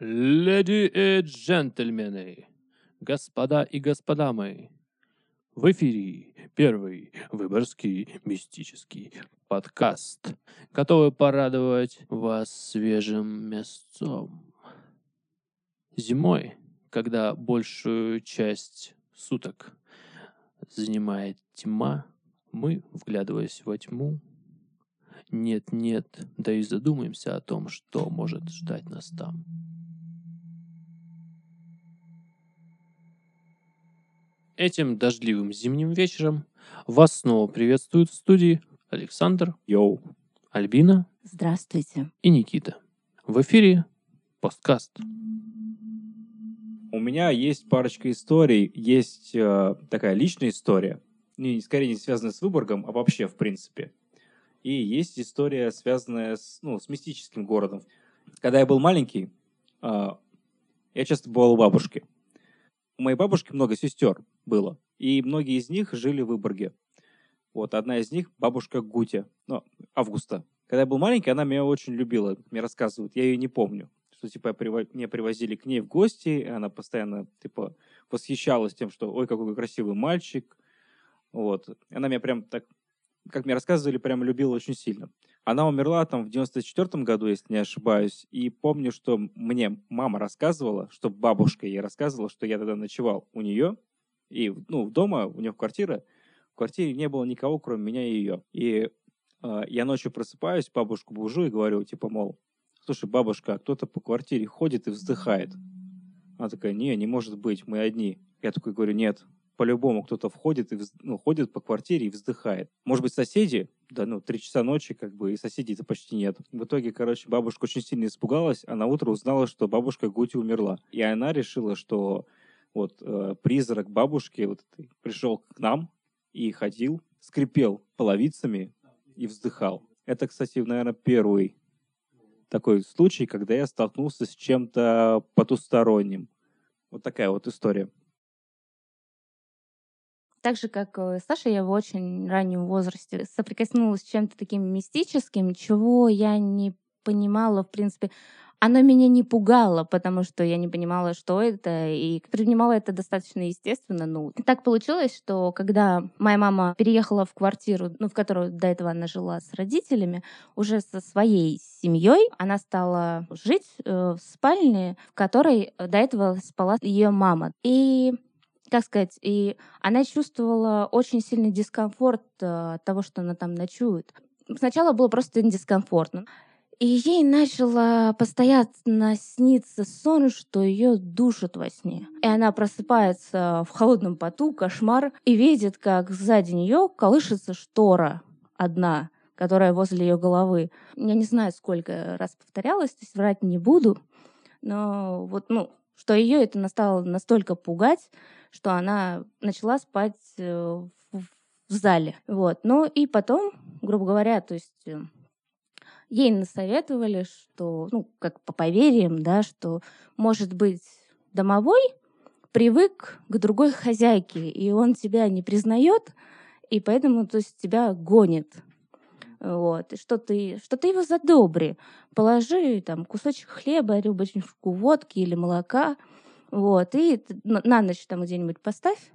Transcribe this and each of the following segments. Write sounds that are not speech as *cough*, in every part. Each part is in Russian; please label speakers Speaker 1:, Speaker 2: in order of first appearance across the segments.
Speaker 1: Леди и джентльмены, господа и господа мои, в эфире первый выборгский мистический подкаст, готовый порадовать вас свежим мясцом. Зимой, когда большую часть суток занимает тьма, мы, вглядываясь во тьму, нет-нет, да и задумаемся о том, что может ждать нас там. Этим дождливым зимним вечером вас снова приветствуют в студии Александр,
Speaker 2: Йоу.
Speaker 1: Альбина
Speaker 3: Здравствуйте.
Speaker 1: и Никита. В эфире посткаст.
Speaker 2: У меня есть парочка историй. Есть э, такая личная история, не, скорее не связанная с Выборгом, а вообще в принципе. И есть история, связанная с, ну, с мистическим городом. Когда я был маленький, э, я часто бывал у бабушки. У моей бабушки много сестер было, и многие из них жили в Выборге. Вот одна из них бабушка Гутя, ну, Августа. Когда я был маленький, она меня очень любила, мне рассказывают, я ее не помню. Что, типа, я приво- меня привозили к ней в гости, и она постоянно, типа, восхищалась тем, что, ой, какой красивый мальчик. Вот. Она меня прям так, как мне рассказывали, прям любила очень сильно. Она умерла там в 94 году, если не ошибаюсь, и помню, что мне мама рассказывала, что бабушка ей рассказывала, что я тогда ночевал у нее, и, ну, дома, у нее в квартире, в квартире не было никого, кроме меня и ее. И э, я ночью просыпаюсь, бабушку бужу и говорю, типа, мол, слушай, бабушка, а кто-то по квартире ходит и вздыхает. Она такая, не, не может быть, мы одни. Я такой говорю, нет, по-любому кто-то входит и вз- ну, ходит по квартире и вздыхает. Может быть, соседи? Да, ну, три часа ночи, как бы, и соседей-то почти нет. В итоге, короче, бабушка очень сильно испугалась, а на утро узнала, что бабушка Гути умерла. И она решила, что вот э, призрак бабушки вот пришел к нам и ходил, скрипел половицами и вздыхал. Это, кстати, наверное, первый такой случай, когда я столкнулся с чем-то потусторонним. Вот такая вот история.
Speaker 3: Так же, как э, Саша, я в очень раннем возрасте соприкоснулась с чем-то таким мистическим, чего я не понимала, в принципе. Оно меня не пугало, потому что я не понимала, что это, и принимала это достаточно естественно. Ну, так получилось, что когда моя мама переехала в квартиру, ну, в которую до этого она жила с родителями, уже со своей семьей, она стала жить э, в спальне, в которой до этого спала ее мама. И как сказать, и она чувствовала очень сильный дискомфорт э, от того, что она там ночует. Сначала было просто дискомфортно. И ей начало постоянно сниться сон, что ее душат во сне. И она просыпается в холодном поту, кошмар, и видит, как сзади нее колышется штора одна, которая возле ее головы. Я не знаю, сколько раз повторялось, то есть врать не буду, но вот, ну, что ее это стало настолько пугать, что она начала спать э, в, в зале. Вот. Ну и потом, грубо говоря, то есть э, ей насоветовали, что, ну, как по поверьям, да, что, может быть, домовой привык к другой хозяйке, и он тебя не признает, и поэтому, то есть, тебя гонит. Вот. Что ты, что ты его задобри. Положи там кусочек хлеба, рюмочку водки или молока, вот, и на ночь там где-нибудь поставь,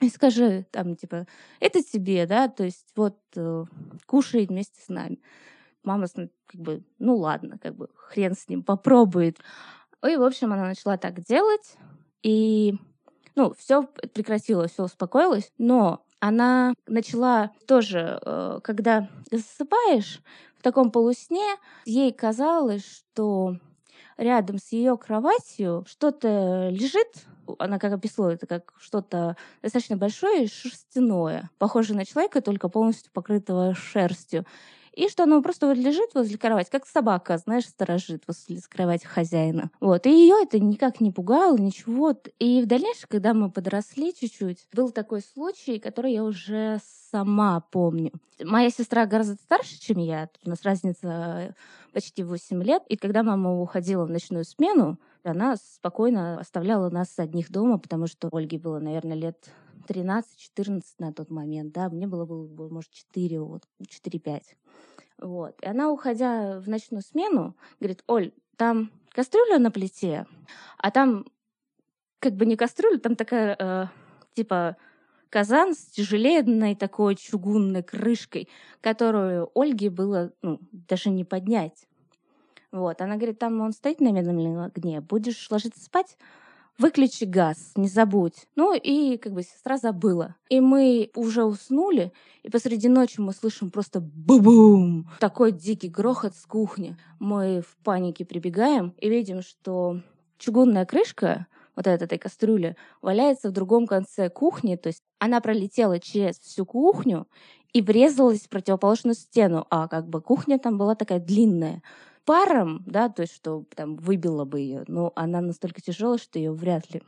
Speaker 3: и скажи там, типа, это тебе, да, то есть вот э, кушай вместе с нами. Мама как бы, ну ладно, как бы хрен с ним, попробует. И, в общем, она начала так делать, и, ну, все прекратилось, все успокоилось, но она начала тоже, э, когда засыпаешь в таком полусне, ей казалось, что рядом с ее кроватью что-то лежит, она как описала это как что-то достаточно большое и шерстяное, похожее на человека, только полностью покрытого шерстью. И что оно просто вот лежит возле кровати, как собака, знаешь, сторожит возле кровати хозяина. Вот. И ее это никак не пугало, ничего. И в дальнейшем, когда мы подросли чуть-чуть, был такой случай, который я уже сама помню. Моя сестра гораздо старше, чем я. Тут У нас разница почти 8 лет. И когда мама уходила в ночную смену, она спокойно оставляла нас одних дома, потому что Ольге было, наверное, лет 13-14 на тот момент, да, мне было, было, может, 4, вот, 4-5. Вот. И она, уходя в ночную смену, говорит, Оль, там кастрюля на плите, а там как бы не кастрюля, там такая э, типа казан с тяжеленной такой чугунной крышкой, которую Ольге было ну, даже не поднять. Вот, она говорит, там он стоит на медленном огне, будешь ложиться спать, выключи газ, не забудь. Ну и как бы сестра забыла. И мы уже уснули, и посреди ночи мы слышим просто бум Такой дикий грохот с кухни. Мы в панике прибегаем и видим, что чугунная крышка вот этой, этой кастрюли валяется в другом конце кухни, то есть она пролетела через всю кухню и врезалась в противоположную стену, а как бы кухня там была такая длинная паром, да, то есть что там выбило бы ее, но она настолько тяжелая, что ее вряд ли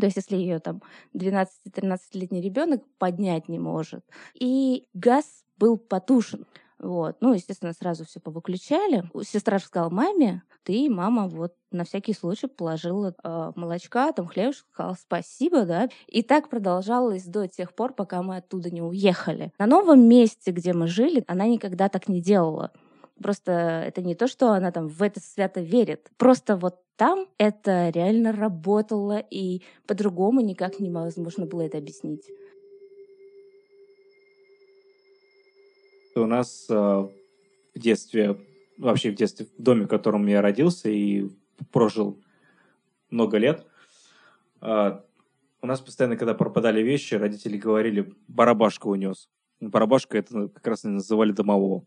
Speaker 3: то есть, если ее там 12-13-летний ребенок поднять не может. И газ был потушен. Вот. Ну, естественно, сразу все повыключали. Сестра сказала маме, ты, мама, вот на всякий случай положила э, молочка, там хлебушек, сказала спасибо, да. И так продолжалось до тех пор, пока мы оттуда не уехали. На новом месте, где мы жили, она никогда так не делала. Просто это не то, что она там в это свято верит. Просто вот там это реально работало, и по-другому никак невозможно было это объяснить.
Speaker 2: У нас э, в детстве, вообще в детстве, в доме, в котором я родился и прожил много лет, э, у нас постоянно, когда пропадали вещи, родители говорили, барабашка унес. Барабашка это как раз называли домового.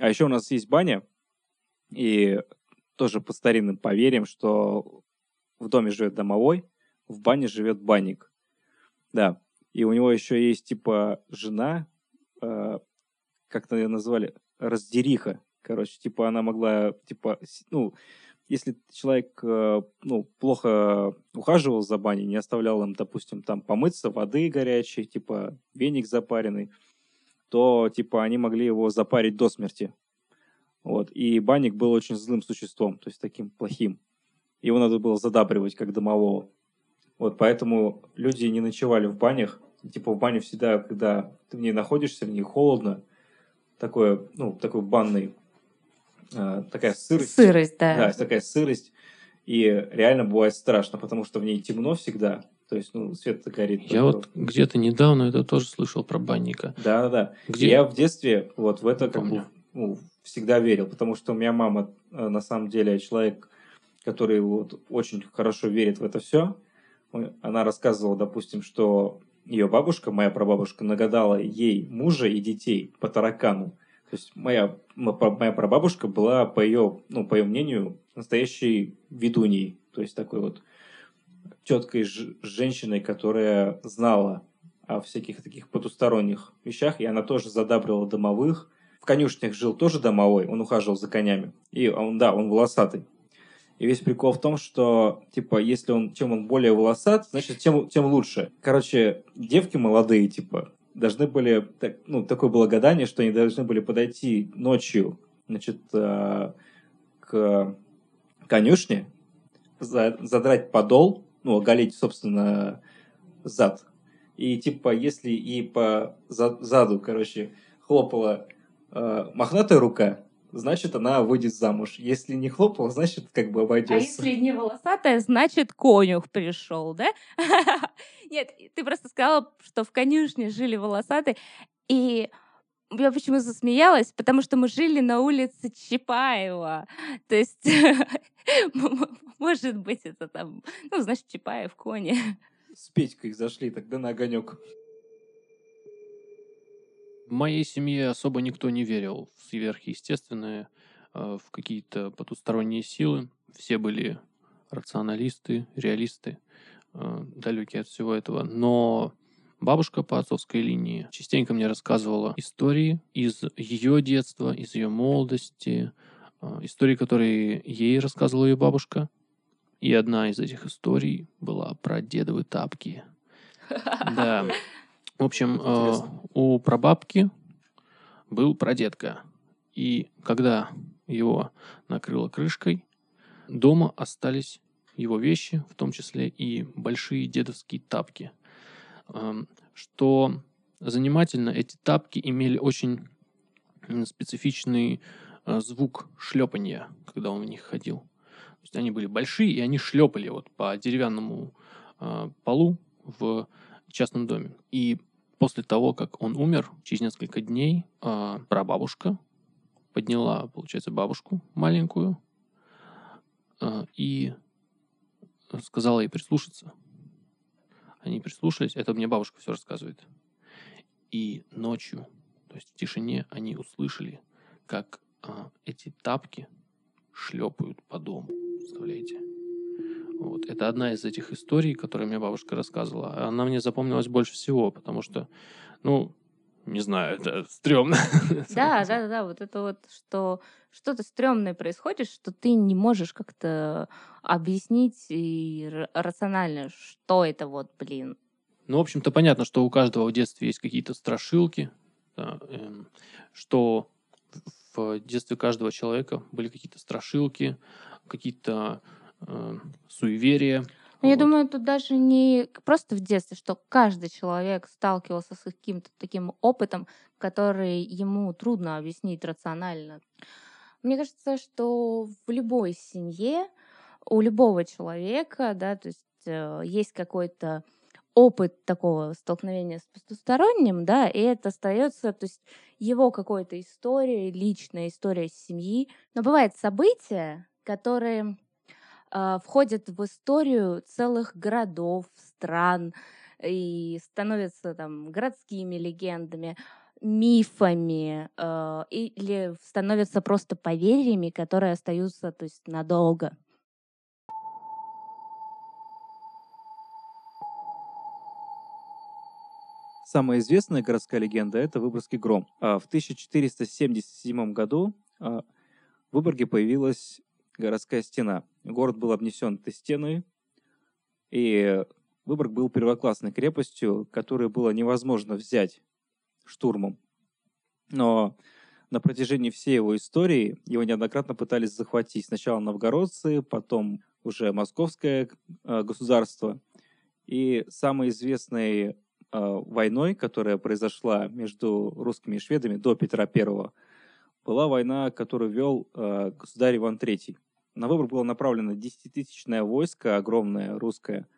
Speaker 2: А еще у нас есть баня, и тоже по старинным поверьям, что в доме живет домовой, в бане живет банник. Да. И у него еще есть типа жена, э, как-то ее назвали, раздериха. Короче, типа она могла, типа, ну, если человек, э, ну, плохо ухаживал за баней, не оставлял им, допустим, там помыться, воды горячей, типа веник запаренный, то, типа, они могли его запарить до смерти. Вот. И банник был очень злым существом, то есть таким плохим. Его надо было задабривать, как домового. Вот, поэтому люди не ночевали в банях. Типа в бане всегда, когда ты в ней находишься, в ней холодно, такое, ну, такой банный, э, такая сырость.
Speaker 3: Сырость, да.
Speaker 2: Да, такая сырость. И реально бывает страшно, потому что в ней темно всегда. То есть, ну, свет горит.
Speaker 1: Я вот где-то недавно это тоже слышал про банника.
Speaker 2: Да, да, да. Где? Я в детстве вот в это как бы ну, всегда верил, потому что у меня мама э, на самом деле человек, который вот очень хорошо верит в это все. Она рассказывала, допустим, что ее бабушка, моя прабабушка, нагадала ей мужа и детей по таракану. То есть моя, моя прабабушка была, по ее, ну, по ее мнению, настоящей ведуньей. То есть такой вот теткой женщиной, которая знала о всяких таких потусторонних вещах, и она тоже задабривала домовых. В конюшнях жил тоже домовой, он ухаживал за конями. И он, да, он волосатый. И весь прикол в том, что, типа, если он, чем он более волосат, значит, тем, тем лучше. Короче, девки молодые, типа, должны были, так, ну, такое было гадание, что они должны были подойти ночью, значит, э, к конюшне, за, задрать подол, ну, оголить, собственно, зад. И, типа, если и по заду, короче, хлопала э, мохнатая рука, значит, она выйдет замуж. Если не хлопала, значит, как бы обойдется. А
Speaker 3: если не волосатая, значит, конюх пришел, да? *laughs* Нет, ты просто сказала, что в конюшне жили волосатые, и я почему засмеялась? Потому что мы жили на улице Чапаева. То есть, *laughs* может быть, это там, ну, значит, Чапаев, кони.
Speaker 2: С Петькой зашли тогда на огонек.
Speaker 1: В моей семье особо никто не верил в сверхъестественное, э, в какие-то потусторонние силы. Все были рационалисты, реалисты, э, далекие от всего этого. Но бабушка по отцовской линии частенько мне рассказывала истории из ее детства, из ее молодости, э, истории, которые ей рассказывала ее бабушка. И одна из этих историй была про дедовы тапки. *laughs* Да. В общем, э, у прабабки был прадедка. И когда его накрыло крышкой, дома остались его вещи, в том числе и большие дедовские тапки. Что занимательно, эти тапки имели очень специфичный э, звук шлепания, когда он в них ходил. То есть они были большие, и они шлепали вот по деревянному э, полу в частном доме. И после того, как он умер, через несколько дней э, прабабушка подняла, получается, бабушку маленькую э, и сказала ей прислушаться. Они прислушались, это мне бабушка все рассказывает. И ночью, то есть в тишине, они услышали, как а, эти тапки шлепают по дому. Представляете? Вот. Это одна из этих историй, которые мне бабушка рассказывала. Она мне запомнилась больше всего, потому что, ну, не знаю, это стрёмно. *laughs*
Speaker 3: Да, да, да, вот это вот, что что-то стрёмное происходит, что ты не можешь как-то объяснить и рационально, что это вот, блин.
Speaker 1: Ну, в общем-то, понятно, что у каждого в детстве есть какие-то страшилки, да, э, что в детстве каждого человека были какие-то страшилки, какие-то э, суеверия.
Speaker 3: Но ну, вот. я думаю, тут даже не просто в детстве, что каждый человек сталкивался с каким-то таким опытом, который ему трудно объяснить рационально. Мне кажется, что в любой семье у любого человека, да, то есть э, есть какой-то опыт такого столкновения с потусторонним, да, и это остается, то есть его какой-то история, личная история семьи. Но бывают события, которые входят в историю целых городов, стран и становятся там городскими легендами, мифами э, или становятся просто поверьями, которые остаются то есть надолго.
Speaker 2: Самая известная городская легенда – это Выборгский гром. А в 1477 году а, в Выборге появилась городская стена. Город был обнесен этой стеной, и Выборг был первоклассной крепостью, которую было невозможно взять штурмом. Но на протяжении всей его истории его неоднократно пытались захватить. Сначала новгородцы, потом уже московское а, государство. И самый известный а, войной, которая произошла между русскими и шведами до Петра I, была война, которую вел а, государь Иван III. На выбор было направлено десятитысячное войско, огромное русское,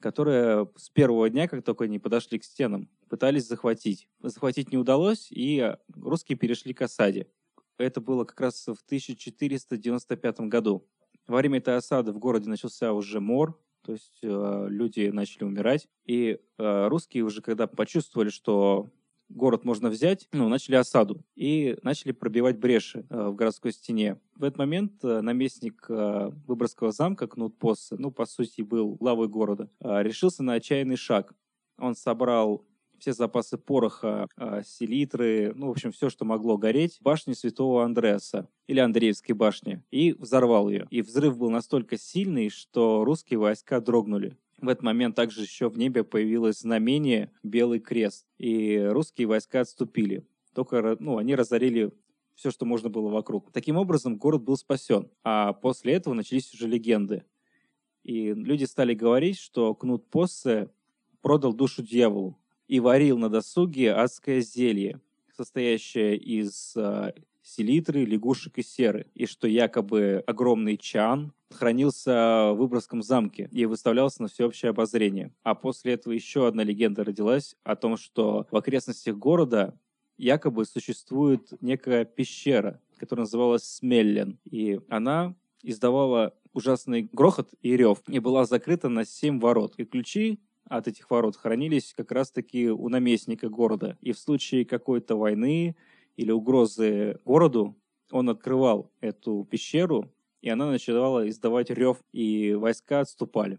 Speaker 2: которое с первого дня, как только они подошли к стенам, пытались захватить. Захватить не удалось, и русские перешли к осаде. Это было как раз в 1495 году. Во время этой осады в городе начался уже мор, то есть э, люди начали умирать. И э, русские уже, когда почувствовали, что город можно взять, ну, начали осаду и начали пробивать бреши э, в городской стене. В этот момент э, наместник э, Выборгского замка Кнут Поссе, ну, по сути, был главой города, э, решился на отчаянный шаг. Он собрал все запасы пороха, а, селитры, ну, в общем, все, что могло гореть, в башне Святого Андреаса или Андреевской башни, и взорвал ее. И взрыв был настолько сильный, что русские войска дрогнули. В этот момент также еще в небе появилось знамение «Белый крест», и русские войска отступили. Только ну, они разорили все, что можно было вокруг. Таким образом, город был спасен. А после этого начались уже легенды. И люди стали говорить, что Кнут Поссе продал душу дьяволу и варил на досуге адское зелье, состоящее из э, селитры, лягушек и серы, и что якобы огромный чан хранился в Выборгском замке и выставлялся на всеобщее обозрение. А после этого еще одна легенда родилась о том, что в окрестностях города якобы существует некая пещера, которая называлась Смеллен, и она издавала ужасный грохот и рев, и была закрыта на семь ворот. И ключи от этих ворот хранились как раз-таки у наместника города. И в случае какой-то войны или угрозы городу он открывал эту пещеру, и она начинала издавать рев, и войска отступали.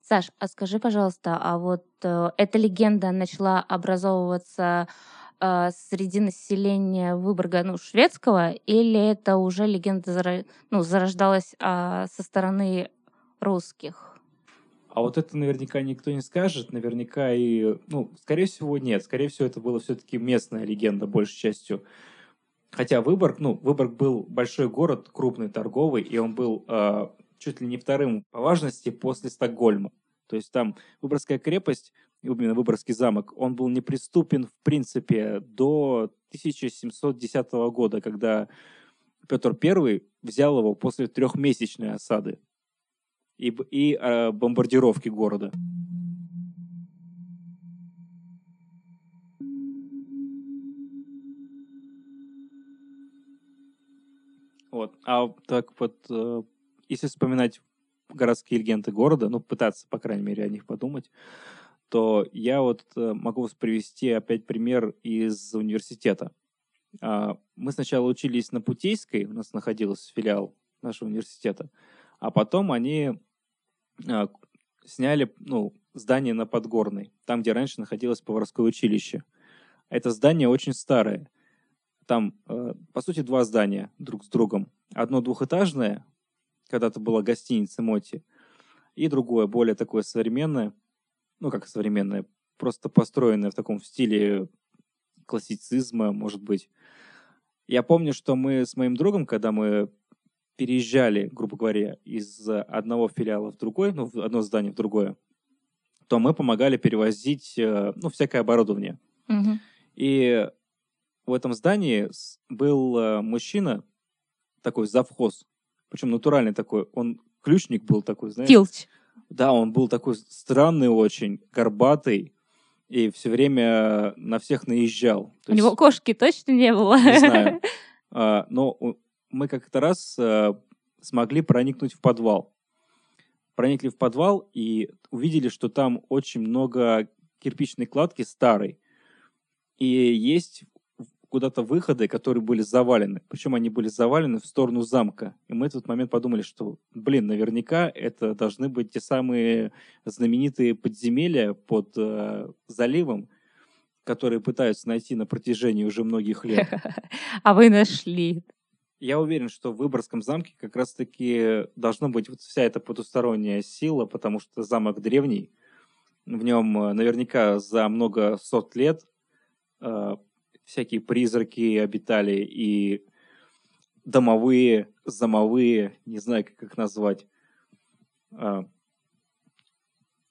Speaker 3: Саш, а скажи, пожалуйста, а вот э, эта легенда начала образовываться э, среди населения Выборга, ну, шведского, или это уже легенда ну, зарождалась э, со стороны русских?
Speaker 2: А вот это наверняка никто не скажет, наверняка и, ну, скорее всего, нет. Скорее всего, это была все-таки местная легенда, большей частью. Хотя Выборг, ну, Выборг был большой город, крупный, торговый, и он был э, чуть ли не вторым по важности после Стокгольма. То есть там Выборгская крепость, именно Выборгский замок, он был неприступен, в принципе, до 1710 года, когда Петр I взял его после трехмесячной осады и, и э, бомбардировки города. Вот. А так вот, э, если вспоминать городские легенды города, ну, пытаться, по крайней мере, о них подумать, то я вот э, могу привести опять пример из университета. А, мы сначала учились на Путейской, у нас находился филиал нашего университета, а потом они а, сняли ну, здание на Подгорной, там, где раньше находилось поварское училище. Это здание очень старое. Там, э, по сути, два здания друг с другом. Одно двухэтажное, когда-то была гостиница Моти, и другое, более такое современное, ну, как современное, просто построенное в таком стиле классицизма, может быть. Я помню, что мы с моим другом, когда мы переезжали, грубо говоря, из одного филиала в другой, ну, в одно здание в другое, то мы помогали перевозить, э, ну, всякое оборудование.
Speaker 3: Мгм.
Speaker 2: И в этом здании был э, мужчина, такой завхоз, причем натуральный такой, он ключник был такой, знаешь.
Speaker 3: Филч.
Speaker 2: Да, он был такой странный очень, горбатый, и все время на всех наезжал. То
Speaker 3: У него
Speaker 2: есть,
Speaker 3: кошки точно не было.
Speaker 2: не знаю. *laughs* А, Но мы как-то раз а, смогли проникнуть в подвал. Проникли в подвал и увидели, что там очень много кирпичной кладки старой. И есть куда-то выходы, которые были завалены. Причем они были завалены в сторону замка. И мы в этот момент подумали, что, блин, наверняка это должны быть те самые знаменитые подземелья под э, заливом, которые пытаются найти на протяжении уже многих лет. *laughs*
Speaker 3: А вы нашли.
Speaker 2: Я уверен, что в Выборгском замке как раз-таки должна быть вот вся эта потусторонняя сила, потому что замок древний. В нем э, наверняка за много сот лет э, всякие призраки обитали и домовые, замовые, не знаю, как их назвать. А,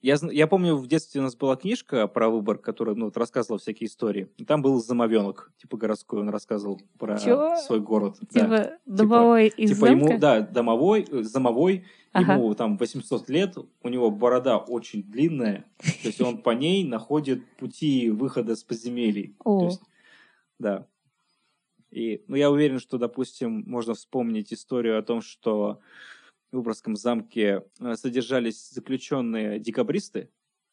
Speaker 2: Я, я помню, в детстве у нас была книжка про Выборг, которая ну, вот рассказывала всякие истории. И там был замовенок, типа городской, он рассказывал про
Speaker 3: Чё?
Speaker 2: свой город. да.
Speaker 3: Типа домовой из
Speaker 2: Типа ему,
Speaker 3: замка?
Speaker 2: да, домовой, замовой,
Speaker 3: Ага.
Speaker 2: ему там 800 лет, у него борода очень длинная, то есть он по ней находит пути выхода с подземелий.
Speaker 3: О.
Speaker 2: есть, да. И, ну, я уверен, что, допустим, можно вспомнить историю о том, что Выборгском замке э, содержались заключенные декабристы,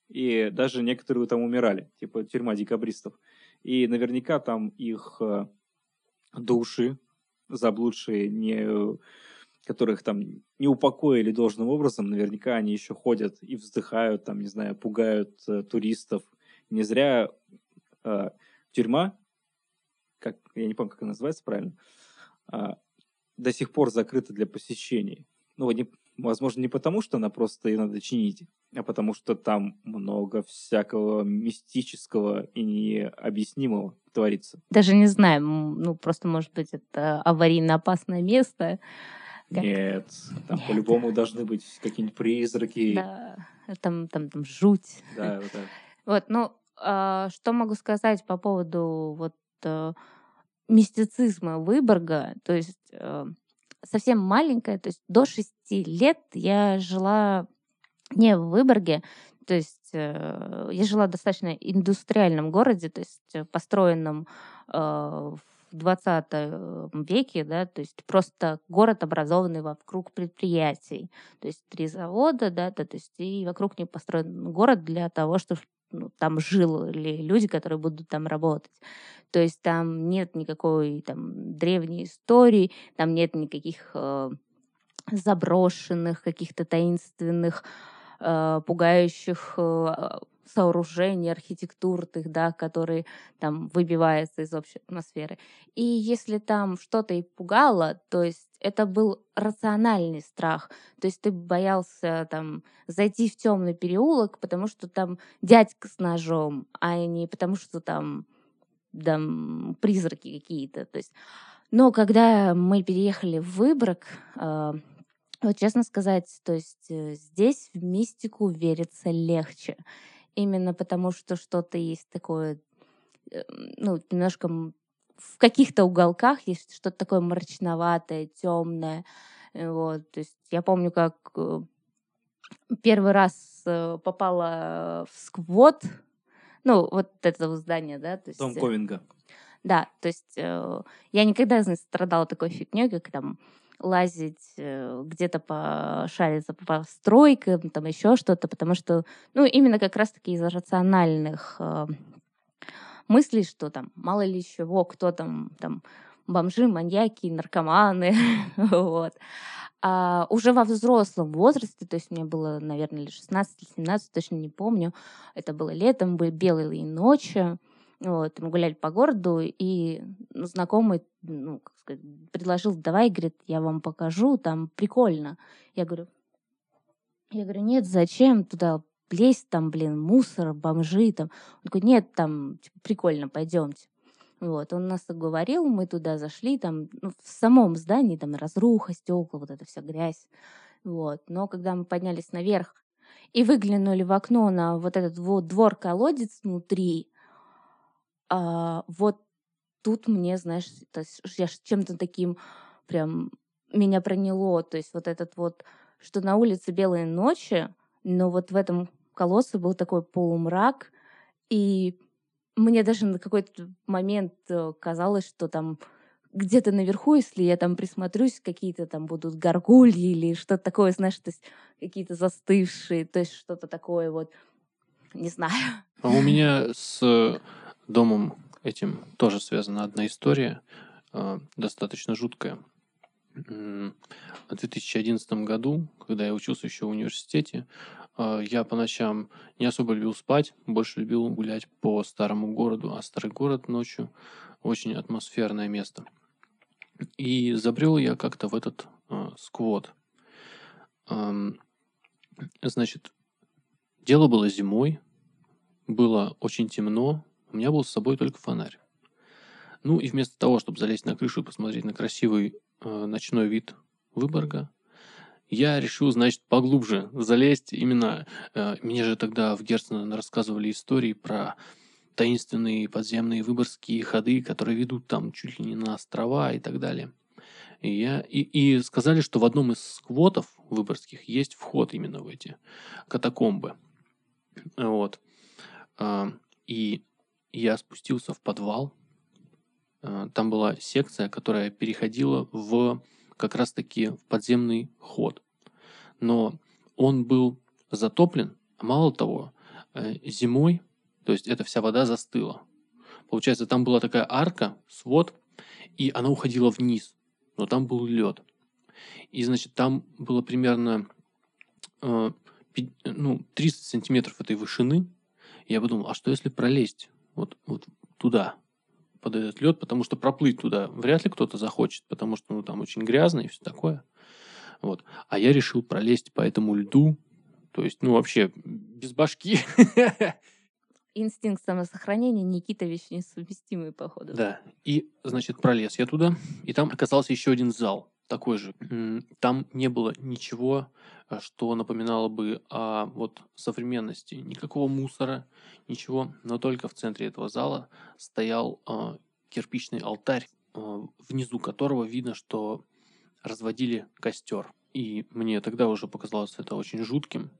Speaker 2: и даже некоторые там умирали, типа тюрьма декабристов. И наверняка там их э, души, заблудшие, не, которых там не упокоили должным образом, наверняка они еще ходят и вздыхают, там, не знаю, пугают э, туристов. Не зря э, тюрьма, как, я не помню, как она называется правильно, а, до сих пор закрыта для посещений. Ну, не, возможно, не потому, что она просто ее надо чинить, а потому что там много всякого мистического и необъяснимого творится.
Speaker 3: Даже не знаю, ну просто может быть это аварийно опасное место. Как-
Speaker 2: Нет, там
Speaker 3: Нет.
Speaker 2: по-любому должны быть какие-нибудь призраки.
Speaker 3: Да, там, там, там жуть.
Speaker 2: Да, вот так.
Speaker 3: Вот, ну, а, что могу сказать по поводу вот э, мистицизма Выборга, то есть э, совсем маленькая, то есть до шести лет я жила не в Выборге, то есть э, я жила в достаточно индустриальном городе, то есть построенном э, в 20 веке, да, то есть просто город, образованный вокруг предприятий, то есть три завода, да, то есть и вокруг них построен город для того, чтобы ну, там жили люди, которые будут там работать. То есть там нет никакой там древней истории, там нет никаких э, заброшенных, каких-то таинственных, э, пугающих э, сооружений архитектурных, да, которые там выбиваются из общей атмосферы. И если там что-то и пугало, то есть это был рациональный страх. То есть ты боялся там зайти в темный переулок, потому что там дядька с ножом, а не потому что там, там призраки какие-то. То есть, но когда мы переехали в Выборг, э, вот честно сказать, то есть э, здесь в мистику верится легче. Именно потому, что что-то есть такое, э, ну, немножко в каких-то уголках есть что-то такое мрачноватое, темное. Вот, то есть я помню, как э, первый раз э, попала в сквот, ну, вот это здание, да. То есть,
Speaker 2: Дом Ковинга.
Speaker 3: Да, то есть э, я никогда не страдала такой фигней, как там лазить э, где-то по шариться по стройкам, там еще что-то, потому что, ну, именно как раз-таки из-за рациональных э, мыслей, что там мало ли чего, кто там, там бомжи, маньяки, наркоманы, *laughs* вот. А уже во взрослом возрасте, то есть мне было, наверное, лет 16 или 17, точно не помню, это было летом, были белые ночи, вот, мы гуляли по городу, и знакомый, ну, как сказать, предложил, давай, говорит, я вам покажу, там прикольно. Я говорю, я говорю, нет, зачем туда лезть, там, блин, мусор, бомжи, там. Он говорит, нет, там, типа, прикольно, пойдемте. Вот, он нас оговорил, мы туда зашли, там, ну, в самом здании, там, разруха, стекла, вот эта вся грязь. Вот, но когда мы поднялись наверх и выглянули в окно на вот этот вот двор-колодец внутри, а, вот тут мне, знаешь, то есть я чем-то таким прям меня проняло. То есть вот этот вот, что на улице белые ночи, но вот в этом колодце был такой полумрак, и мне даже на какой-то момент э, казалось, что там где-то наверху, если я там присмотрюсь, какие-то там будут горгульи или что-то такое, знаешь, то есть какие-то застывшие, то есть что-то такое вот, не знаю.
Speaker 1: А у меня с домом этим тоже связана одна история, э, достаточно жуткая. В 2011 году, когда я учился еще в университете, э, я по ночам не особо любил спать, больше любил гулять по старому городу, а старый город ночью очень атмосферное место. И забрел я как-то в этот э, сквот. Эм, значит, дело было зимой, было очень темно, у меня был с собой только фонарь. Ну и вместо того, чтобы залезть на крышу и посмотреть на красивый э, ночной вид Выборга, я решил, значит, поглубже залезть. Именно э, мне же тогда в Герцена рассказывали истории про таинственные подземные выборгские ходы, которые ведут там чуть ли не на острова и так далее. И, я, и, и сказали, что в одном из сквотов выборгских есть вход именно в эти катакомбы. Вот. А, и я спустился в подвал. Э, там была секция, которая переходила в как раз-таки в подземный ход. Но он был затоплен, а мало того, э, зимой, то есть эта вся вода застыла. Получается, там была такая арка, свод, и она уходила вниз, но там был лед. И, значит, там было примерно э, ну, 30 сантиметров этой вышины. я подумал, а что если пролезть вот, вот туда, под этот лед, потому что проплыть туда вряд ли кто-то захочет, потому что ну, там очень грязно и все такое. Вот. А я решил пролезть по этому льду, то есть, ну, вообще, без башки.
Speaker 3: Инстинкт самосохранения Никита вещь несовместимый, походу.
Speaker 1: Да. И, значит, пролез я туда, и там оказался еще один зал такой же. Там не было ничего, что напоминало бы о вот современности. Никакого мусора, ничего. Но только в центре этого зала стоял э, кирпичный алтарь, э, внизу которого видно, что разводили костер. И мне тогда уже показалось это очень жутким.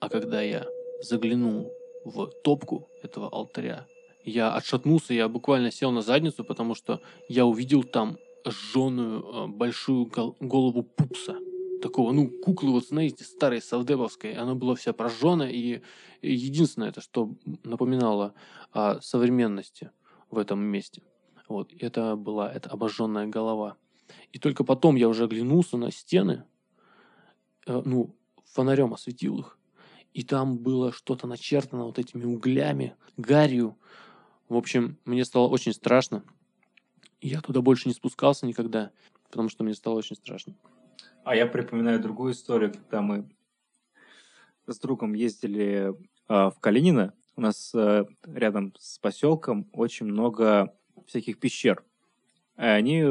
Speaker 1: А когда я заглянул в топку этого алтаря, я отшатнулся, я буквально сел на задницу, потому что я увидел там жженую э, большую голову пупса. Такого, ну, куклы, вот знаете, старой савдебовской. Она была вся прожженная, и единственное, это что напоминало о современности в этом месте. Вот, это была эта обожженная голова. И только потом я уже оглянулся на стены, э, ну, фонарем осветил их, и там было что-то начертано вот этими углями, гарью. В общем, мне стало очень страшно. Я туда больше не спускался никогда, потому что мне стало очень страшно.
Speaker 2: А я припоминаю другую историю, когда мы с другом ездили э, в Калинино. У нас э, рядом с поселком очень много всяких пещер. Они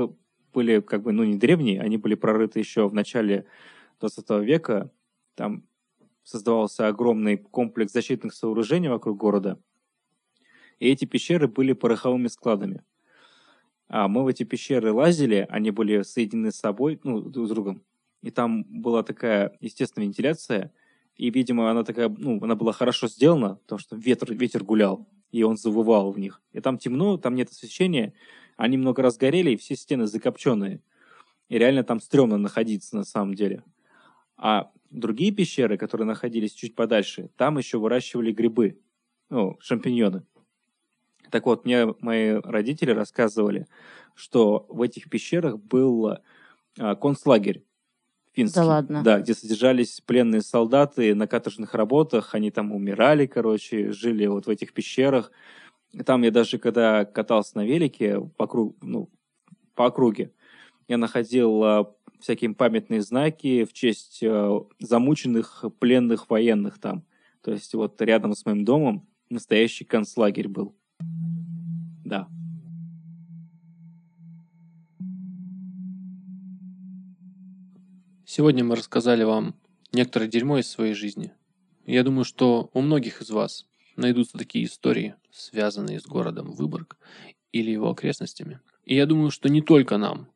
Speaker 2: были как бы, ну, не древние, они были прорыты еще в начале 20 века. Там создавался огромный комплекс защитных сооружений вокруг города. И эти пещеры были пороховыми складами. А мы в эти пещеры лазили, они были соединены с собой, ну, друг с другом. И там была такая естественная вентиляция, и, видимо, она такая, ну, она была хорошо сделана, потому что ветер, ветер гулял, и он завывал в них. И там темно, там нет освещения, они много раз горели, и все стены закопченные. И реально там стрёмно находиться на самом деле. А другие пещеры, которые находились чуть подальше, там еще выращивали грибы, ну, шампиньоны. Так вот, мне мои родители рассказывали, что в этих пещерах был а, концлагерь финский.
Speaker 3: Да ладно?
Speaker 2: Да, где содержались пленные солдаты на каторжных работах, они там умирали, короче, жили вот в этих пещерах. Там я даже, когда катался на велике по, круг, ну, по округе, я находил а, всякие памятные знаки в честь а, замученных пленных военных там. То есть вот рядом с моим домом настоящий концлагерь был. Да.
Speaker 1: Сегодня мы рассказали вам некоторое дерьмо из своей жизни. Я думаю, что у многих из вас найдутся такие истории, связанные с городом Выборг или его окрестностями. И я думаю, что не только нам,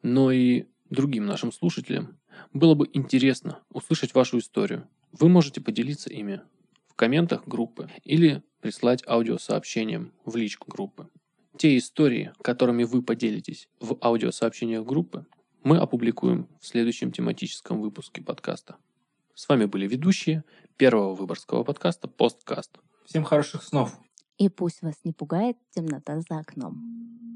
Speaker 1: но и другим нашим слушателям было бы интересно услышать вашу историю. Вы можете поделиться ими в комментах группы или прислать аудиосообщением в личку группы. Те истории, которыми вы поделитесь в аудиосообщениях группы, мы опубликуем в следующем тематическом выпуске подкаста. С вами были ведущие первого выборгского подкаста «Посткаст».
Speaker 2: Всем хороших снов!
Speaker 3: И пусть вас не пугает темнота за окном.